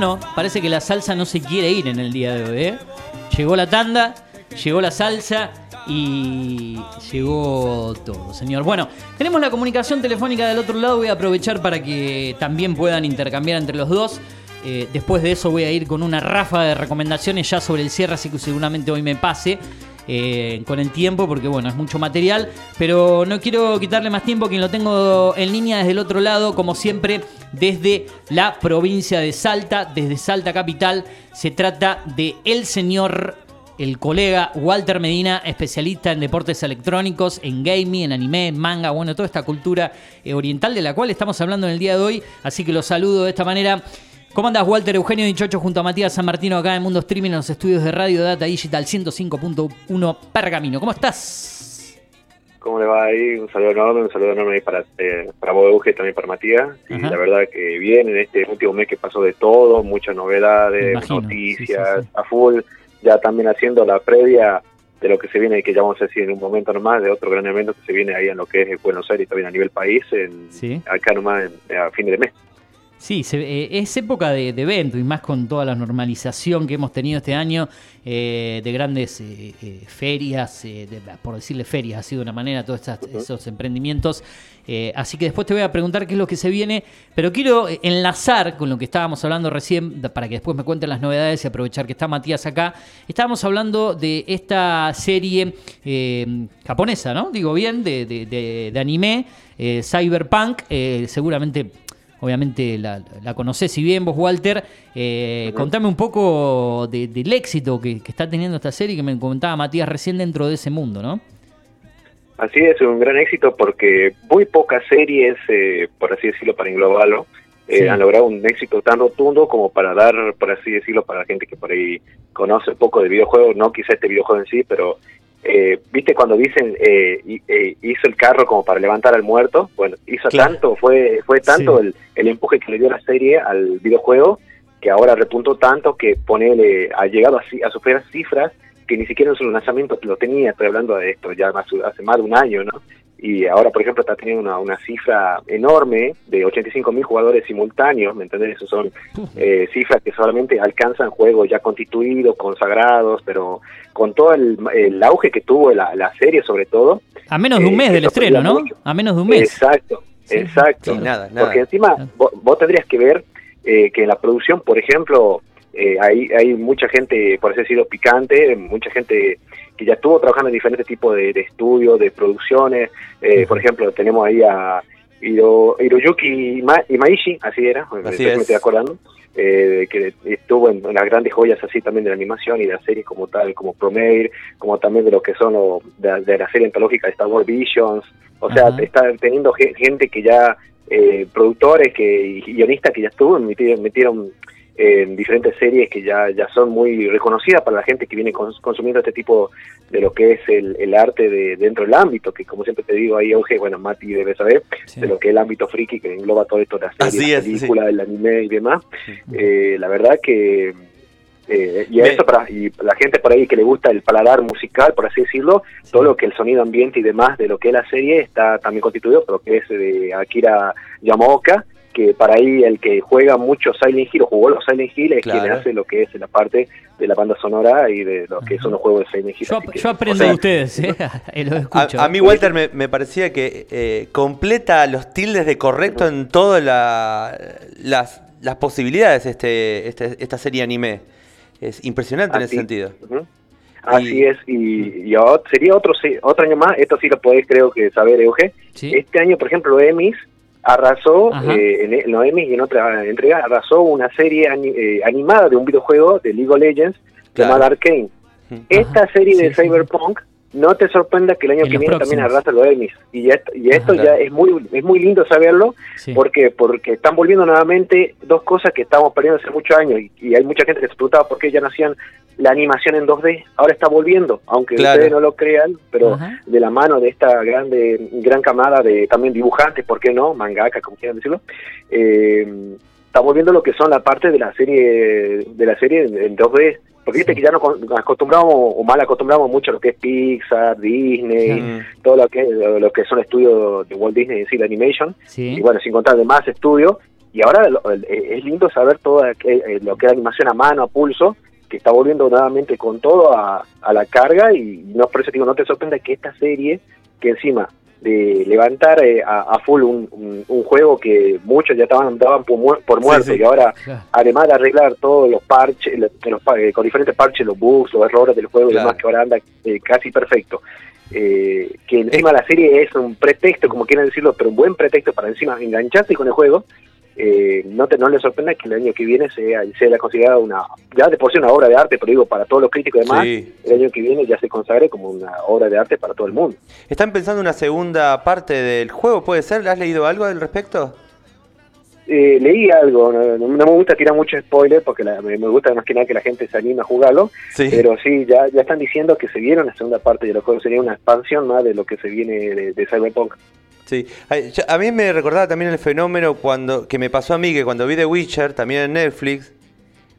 bueno, parece que la salsa no se quiere ir en el día de hoy. ¿eh? Llegó la tanda, llegó la salsa y llegó todo, señor. Bueno, tenemos la comunicación telefónica del otro lado. Voy a aprovechar para que también puedan intercambiar entre los dos. Eh, después de eso voy a ir con una rafa de recomendaciones ya sobre el cierre, así que seguramente hoy me pase. Eh, con el tiempo, porque bueno, es mucho material, pero no quiero quitarle más tiempo, quien lo tengo en línea desde el otro lado, como siempre, desde la provincia de Salta, desde Salta Capital, se trata de el señor el colega Walter Medina, especialista en deportes electrónicos, en gaming, en anime, en manga, bueno, toda esta cultura eh, oriental de la cual estamos hablando en el día de hoy. Así que los saludo de esta manera. ¿Cómo andas, Walter Eugenio Dichocho junto a Matías San Martino acá en Mundo Streaming en los estudios de Radio Data Digital 105.1 Pergamino? ¿Cómo estás? ¿Cómo le va ahí? Un saludo enorme, un saludo enorme para, eh, para vos, Eugenio, también para Matías. Y la verdad que bien, en este último mes que pasó de todo, muchas novedades, noticias, a full, ya también haciendo la previa de lo que se viene, que ya vamos a decir en un momento nomás, de otro gran evento que se viene ahí en lo que es Buenos Aires, también a nivel país, en, acá nomás a fin de mes. Sí, eh, es época de, evento y más con toda la normalización que hemos tenido este año eh, de grandes eh, ferias, por decirle ferias, ha sido una manera todos esos emprendimientos. así que después te voy a preguntar qué es lo que se viene, pero quiero enlazar con lo que estábamos hablando recién para que después me cuenten las novedades y aprovechar que está Matías acá. Estábamos hablando de esta serie japonesa, ¿no? Digo bien, de, de anime, Cyberpunk, seguramente obviamente la, la conocés si bien vos, Walter. Eh, contame un poco del éxito que, está teniendo esta serie que me comentaba Matías recién dentro de ese mundo, ¿no? Así es, un gran éxito porque muy pocas series, eh, por así decirlo, para englobarlo, eh, han logrado un éxito tan rotundo como para dar, por así decirlo, para la gente que por ahí conoce un poco de videojuegos, no quizá este videojuego en sí, pero eh, viste cuando dicen eh, eh, hizo el carro como para levantar al muerto bueno hizo tanto fue fue tanto el, el, empuje que le dio la serie al videojuego que ahora repuntó tanto que ponele ha llegado a, a superar cifras que ni siquiera en su lanzamiento lo tenía. Estoy hablando de esto ya hace más de un año no y ahora, por ejemplo, está teniendo una, una cifra enorme de 85 mil jugadores simultáneos, ¿me entendés? Eso son eh, cifras que solamente alcanzan juegos ya constituidos, consagrados, pero con todo el, auge que tuvo la, la, serie, sobre todo. A menos de un mes eh, del estreno, ¿no? A menos de un mes. Exacto, exacto. nada, nada. Porque encima vos, tendrías que ver eh, que en la producción, por ejemplo, hay, hay mucha gente, por así decirlo, picante, mucha gente que ya estuvo trabajando en diferentes tipos de, estudios, de producciones. Eh, por ejemplo, tenemos ahí a Hiro, Hiroyuki Imaishi, así era, así me estoy acordando, eh, que estuvo en, las grandes joyas así también de la animación y de la serie como tal, como Promare, como también de lo que son de, la serie antológica de Star Wars Visions. O sea, está teniendo gente que ya, eh, productores que, y guionistas que ya estuvo, metieron, metieron en diferentes series que ya, ya son muy reconocidas para la gente que viene consumiendo este tipo de lo que es el, el arte de dentro del ámbito, que como siempre te digo ahí, Auge, bueno, Mati debe saber, de lo que es el ámbito friki que engloba todo esto de las series, películas, el anime y demás. Eh, la verdad que... Eh, y, eso para, y la gente por ahí que le gusta el paladar musical, por así decirlo, todo lo que el sonido ambiente y demás de lo que es la serie está también constituido por lo que es de Akira Yamaoka, que para ahí el que juega mucho Silent Hill o jugó los Silent Hill es quien hace lo que es la parte de la banda sonora y de lo que son los juegos de Silent Hill. Yo, aprendo de ustedes, ¿eh? A, mí, Walter, me, parecía que eh, completa los tildes de correcto en todas las, las posibilidades este, este, esta serie anime. Es impresionante en ese sentido. Así es, y, sería otro otro año más, esto sí lo podéis creo que saber, Euge. Este año, por ejemplo, Emis arrasó eh, en, Noemi y en otra entrega arrasó una serie eh, animada de un videojuego de League of Legends llamada Arcane. Esta serie de Cyberpunk no te sorprenda que el año que viene también arrasa los Emmys y esto, y esto ya es muy es muy lindo saberlo porque porque están volviendo nuevamente dos cosas que estábamos perdiendo hace muchos años y, hay mucha gente que se preguntaba por qué ya no hacían la animación en 2D ahora está volviendo aunque ustedes no lo crean pero de la mano de esta grande gran camada de también dibujantes por qué no mangaka como quieran decirlo. Eh, está volviendo lo que son la parte de la serie de la serie en 2D porque viste que ya nos acostumbramos o mal acostumbramos mucho a lo que es Pixar, Disney, todo lo que lo que son estudios de Walt Disney sí, la animation. Y bueno, sin contar de más estudios. y ahora es lindo saber todo lo que es animación a mano, a pulso, que está volviendo nuevamente con todo a, la carga y no por eso digo, no te sorprenda que esta serie, que encima de levantar eh, a, full un, juego que muchos ya estaban daban por, por muerto y ahora además de arreglar todos los parches los, eh, con diferentes parches los bugs los errores del juego y demás que ahora anda eh, casi perfecto que encima la serie es un pretexto como quieren decirlo pero un buen pretexto para encima engancharse con el juego eh, no, te, no le sorprenda que el año que viene sea, sea considerada una, ya de por sí una obra de arte, pero digo, para todos los críticos y demás, el año que viene ya se consagre como una obra de arte para todo el mundo. ¿Están pensando una segunda parte del juego? ¿Puede ser? ¿Has leído algo al respecto? Eh, leí algo, no, me gusta tirar mucho spoiler porque me, gusta más que nada que la gente se anime a jugarlo, pero sí, ya, ya están diciendo que se viene una segunda parte de los juegos, sería una expansión más de lo que se viene de, de Cyberpunk. Sí, a mí me recordaba también el fenómeno cuando que me pasó a mí, que cuando vi The Witcher, también en Netflix,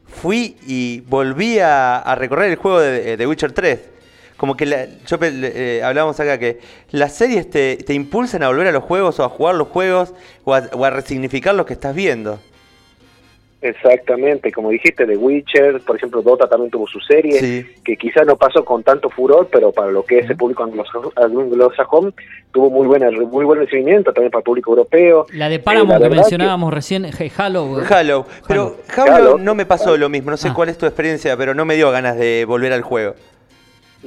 fui y volví a, recorrer el juego de The Witcher 3. Como que yo eh, hablábamos acá que las series te, te, impulsan a volver a los juegos o a jugar los juegos o a resignificar lo que estás viendo. Exactamente, como dijiste, The Witcher, por ejemplo, Dota también tuvo su serie, que quizás no pasó con tanto furor, pero para lo que es el público anglosajón, tuvo muy buena, muy buen recibimiento también para el público europeo. La de Paramount que mencionábamos recién, Halo. Halo, pero Halo, no me pasó lo mismo, no sé ah. cuál es tu experiencia, pero no me dio ganas de volver al juego.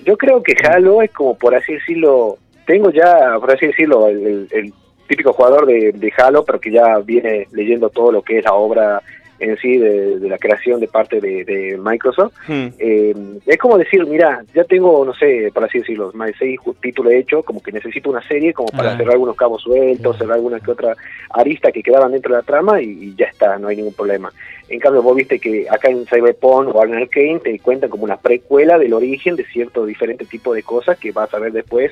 Yo creo que Halo es como, por así decirlo, tengo ya, por así decirlo, el, típico jugador de, de Halo, pero que ya viene leyendo todo lo que es la obra en sí de, la creación de parte de, Microsoft. Hmm. Eh, es como decir, mira, ya tengo, no sé, para así decirlo, más de seis títulos hechos, como que necesito una serie como para ah. cerrar algunos cabos sueltos, cerrar alguna que otra arista que quedaban dentro de la trama y, ya está, no hay ningún problema. En cambio, vos viste que acá en Cyberpunk o en Arcane te cuentan como una precuela del origen de cierto diferente tipo de cosas que vas a ver después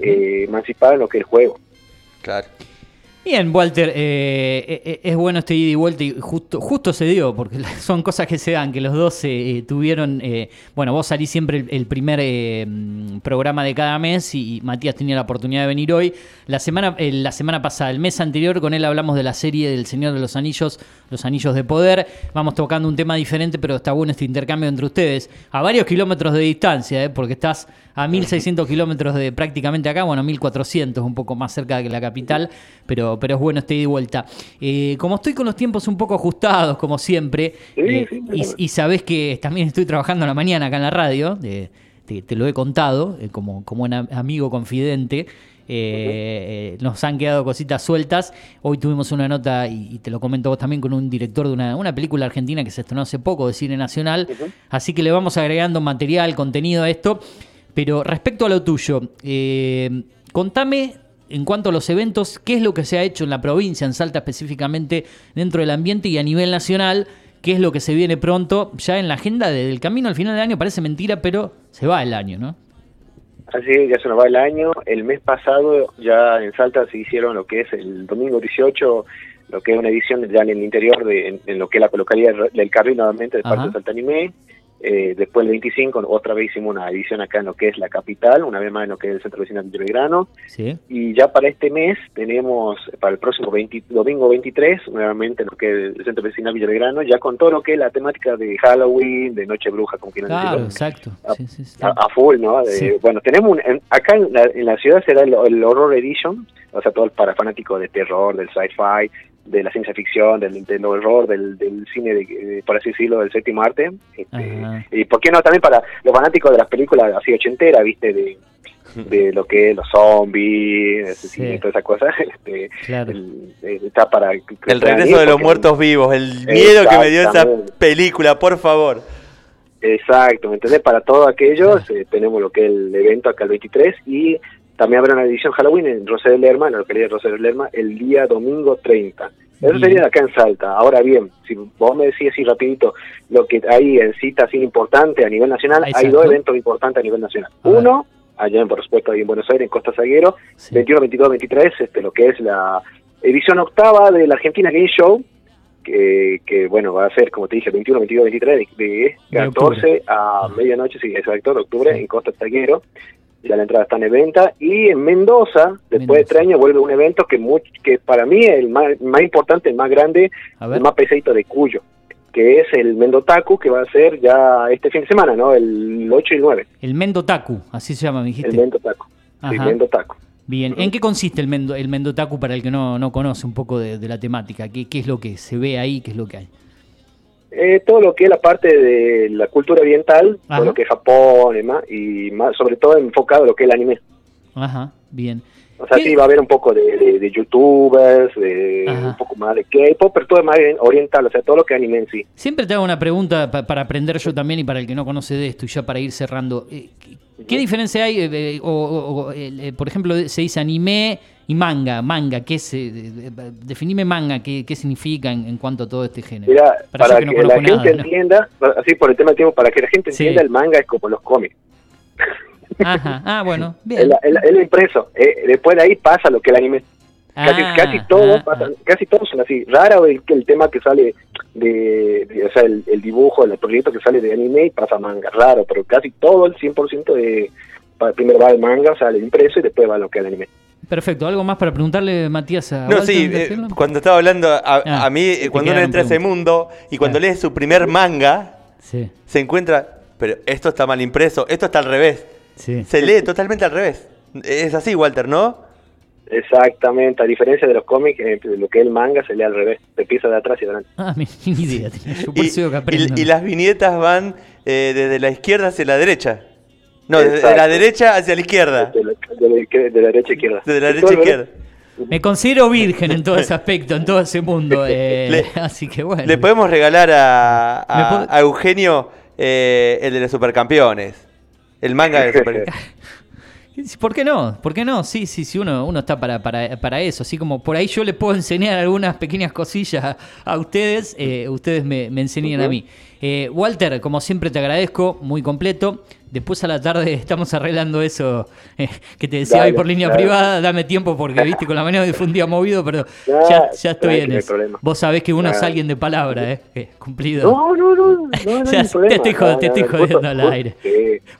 eh, emancipada en lo que es el juego. Claro. Bien, Walter, eh, eh, eh, es bueno este ida y vuelta y justo, justo se dio, porque son cosas que se dan, que los dos tuvieron, bueno, vos salís siempre el, primer programa de cada mes y, Matías tenía la oportunidad de venir hoy. La semana, la semana pasada, el mes anterior, con él hablamos de la serie del Señor de los Anillos, Los Anillos de Poder. Vamos tocando un tema diferente, pero está bueno este intercambio entre ustedes, a varios kilómetros de distancia, porque estás a 1600 kilómetros de prácticamente acá, bueno, 1400, un poco más cerca que la capital, pero, pero es bueno este ida y vuelta. Eh, como estoy con los tiempos un poco ajustados, como siempre, eh, y, sabés que también estoy trabajando en la mañana acá en la radio, te, lo he contado, eh, como, como un amigo confidente. nos han quedado cositas sueltas. Hoy tuvimos una nota, y, te lo comento vos también, con un director de una, una película argentina que se estrenó hace poco de cine nacional. Así que le vamos agregando material, contenido a esto. Pero respecto a lo tuyo, eh, contame en cuanto a los eventos, qué es lo que se ha hecho en la provincia, en Salta específicamente, dentro del ambiente y a nivel nacional, qué es lo que se viene pronto, ya en la agenda del camino al final del año, parece mentira, pero se va el año, ¿no? Así es, ya se nos va el año. El mes pasado ya en Salta se hicieron lo que es el domingo 18, lo que es una edición ya en el interior, de, en, lo que es la localidad del Carril nuevamente de parte de Salta Anime. Eh, después el 25, otra vez hicimos una edición acá en lo que es la capital, una vez más en lo que es el Centro Vecinal de Belgrano. Sí. Y ya para este mes tenemos, para el próximo domingo 23, nuevamente en lo que es el Centro Vecinal de Belgrano, ya con todo lo que es la temática de Halloween, de Noche Bruja, como quieran claro, exacto. A, full, ¿no? bueno, tenemos acá en la, ciudad será el, el, Horror Edition, o sea, todo para fanáticos de terror, del sci-fi, de la ciencia ficción, del, del horror, del, del cine, de, por así decirlo, del séptimo arte. Este, y por qué no también para los fanáticos de las películas así ochenteras, viste, de, de lo que es los zombies, sí. todas esas cosas. Este, está para el regreso de los muertos vivos, el miedo que me dio esa película, por favor. Exacto, ¿me entendés? Para todos aquellos eh, tenemos lo que es el evento acá el 23 y también habrá una edición Halloween en Rosa de Lerma, en la localidad de Rosa de Lerma, el día domingo 30. Eso sería acá en Salta. Ahora bien, si vos me decís así rapidito, lo que hay en cita así importante a nivel nacional, hay dos eventos importantes a nivel nacional. Uno, allá por supuesto ahí en Buenos Aires, en Costa Zaguero, 21, 22, 23, este, lo que es la edición octava de la Argentina Game Show, que, que, bueno, va a ser, como te dije, 21, 22, 23, de, 14 a medianoche, sí, exacto, de octubre, en Costa Zaguero ya la entrada está en venta. Y en Mendoza, después de tres años, vuelve un evento que, que para mí es el más, más importante, el más grande, el más pesadito de Cuyo, que es el Mendotaku, que va a ser ya este fin de semana, ¿no? El 8 y el 9. El Mendotaku, así se llama, me dijiste. El Mendotaku. Sí, Mendotaku. Bien, ¿en qué consiste el, Mendo, el Mendotaku para el que no, no conoce un poco de, la temática? ¿Qué, ¿Qué, es lo que se ve ahí? ¿Qué es lo que hay? Eh, todo lo que es la parte de la cultura oriental, todo lo que es Japón y, más, y más, sobre todo enfocado en lo que es el anime. Ajá, bien. O sea, sí, va a haber un poco de, youtubers, de un poco más de K-pop, pero todo es más oriental, o sea, todo lo que anime en sí. Siempre te hago una pregunta para aprender yo también y para el que no conoce de esto, y ya para ir cerrando. Eh, ¿Qué diferencia hay? Eh, o, por ejemplo, se dice anime y manga. Manga, ¿qué es? definime manga, ¿qué, qué significa en, cuanto a todo este género? para, que, la gente entienda, así por el tema del tiempo, para que la gente entienda, el manga es como los cómics. Ajá, ah, bueno, bien. El, impreso. Eh, después de ahí pasa lo que el anime. Casi, ah, casi todos ah, casi todos son así. Raro el, el tema que sale de, o sea, el, dibujo, el proyecto que sale de anime y pasa a manga. Raro, pero casi todo, el 100% de primero va el manga, el impreso y después va lo que es el anime. Perfecto, ¿algo más para preguntarle, Matías? A no, sí, eh, cuando estaba hablando, a, mí, cuando uno entra a ese mundo y cuando lee su primer manga, se encuentra, pero esto está mal impreso, esto está al revés. Se lee totalmente al revés. Es así, Walter, ¿no? Exactamente, a diferencia de los cómics, eh, lo que es el manga se lee al revés, te empieza de atrás y de adelante. Ah, mi idea, y, y, las viñetas van eh, desde la izquierda hacia la derecha. No, desde la derecha hacia la izquierda. De la, derecha a izquierda. De la derecha a izquierda. Me considero virgen en todo ese aspecto, en todo ese mundo. Eh, así que bueno. Le podemos regalar a, a, Eugenio el de los supercampeones. El manga de Super ¿Por qué no? ¿Por qué no? Sí, sí, sí, uno, uno está para, para, para eso. Así como por ahí yo le puedo enseñar algunas pequeñas cosillas a, ustedes, eh, ustedes me, me enseñan a mí. Eh, Walter, como siempre te agradezco, muy completo. Después a la tarde estamos arreglando eso eh, que te decía hoy por línea privada. Dame tiempo porque, viste, con la manera difundida movido, pero ya, ya estoy en eso. Vos sabés que uno es alguien de palabra, ¿eh? cumplido. No, no, no. no, te estoy, te estoy jodiendo al aire.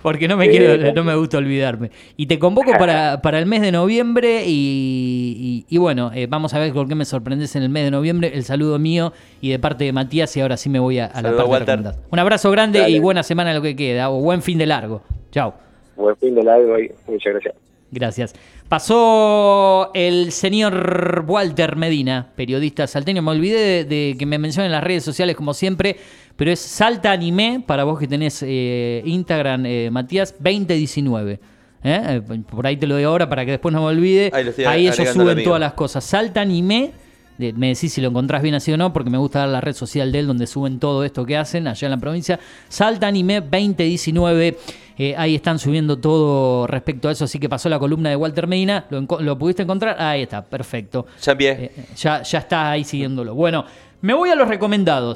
Porque no me quiero, no me gusta olvidarme. Y te convoco para, para el mes de noviembre y, y, bueno, eh, vamos a ver por qué me sorprendes en el mes de noviembre. El saludo mío y de parte de Matías y ahora sí me voy a, la parte de Un abrazo grande y buena semana lo que queda o buen fin de largo. Chao. Buen fin de largo y muchas gracias. Gracias. Pasó el señor Walter Medina, periodista salteño. Me olvidé de, que me mencionen en las redes sociales como siempre, pero es Salta Anime, para vos que tenés eh, Instagram, eh, Matías, 2019. ¿eh? Por ahí te lo doy ahora para que después no me olvide. Ahí, ellos suben todas las cosas. Salta Anime me decís si lo encontrás bien así o no, porque me gusta dar la red social de él donde suben todo esto que hacen allá en la provincia. Salta Anime 2019. Eh, ahí están subiendo todo respecto a eso, así que pasó la columna de Walter Medina. ¿Lo, pudiste encontrar? Ahí está, perfecto. Ya. Eh, ya, ya está ahí siguiéndolo. Bueno, me voy a los recomendados.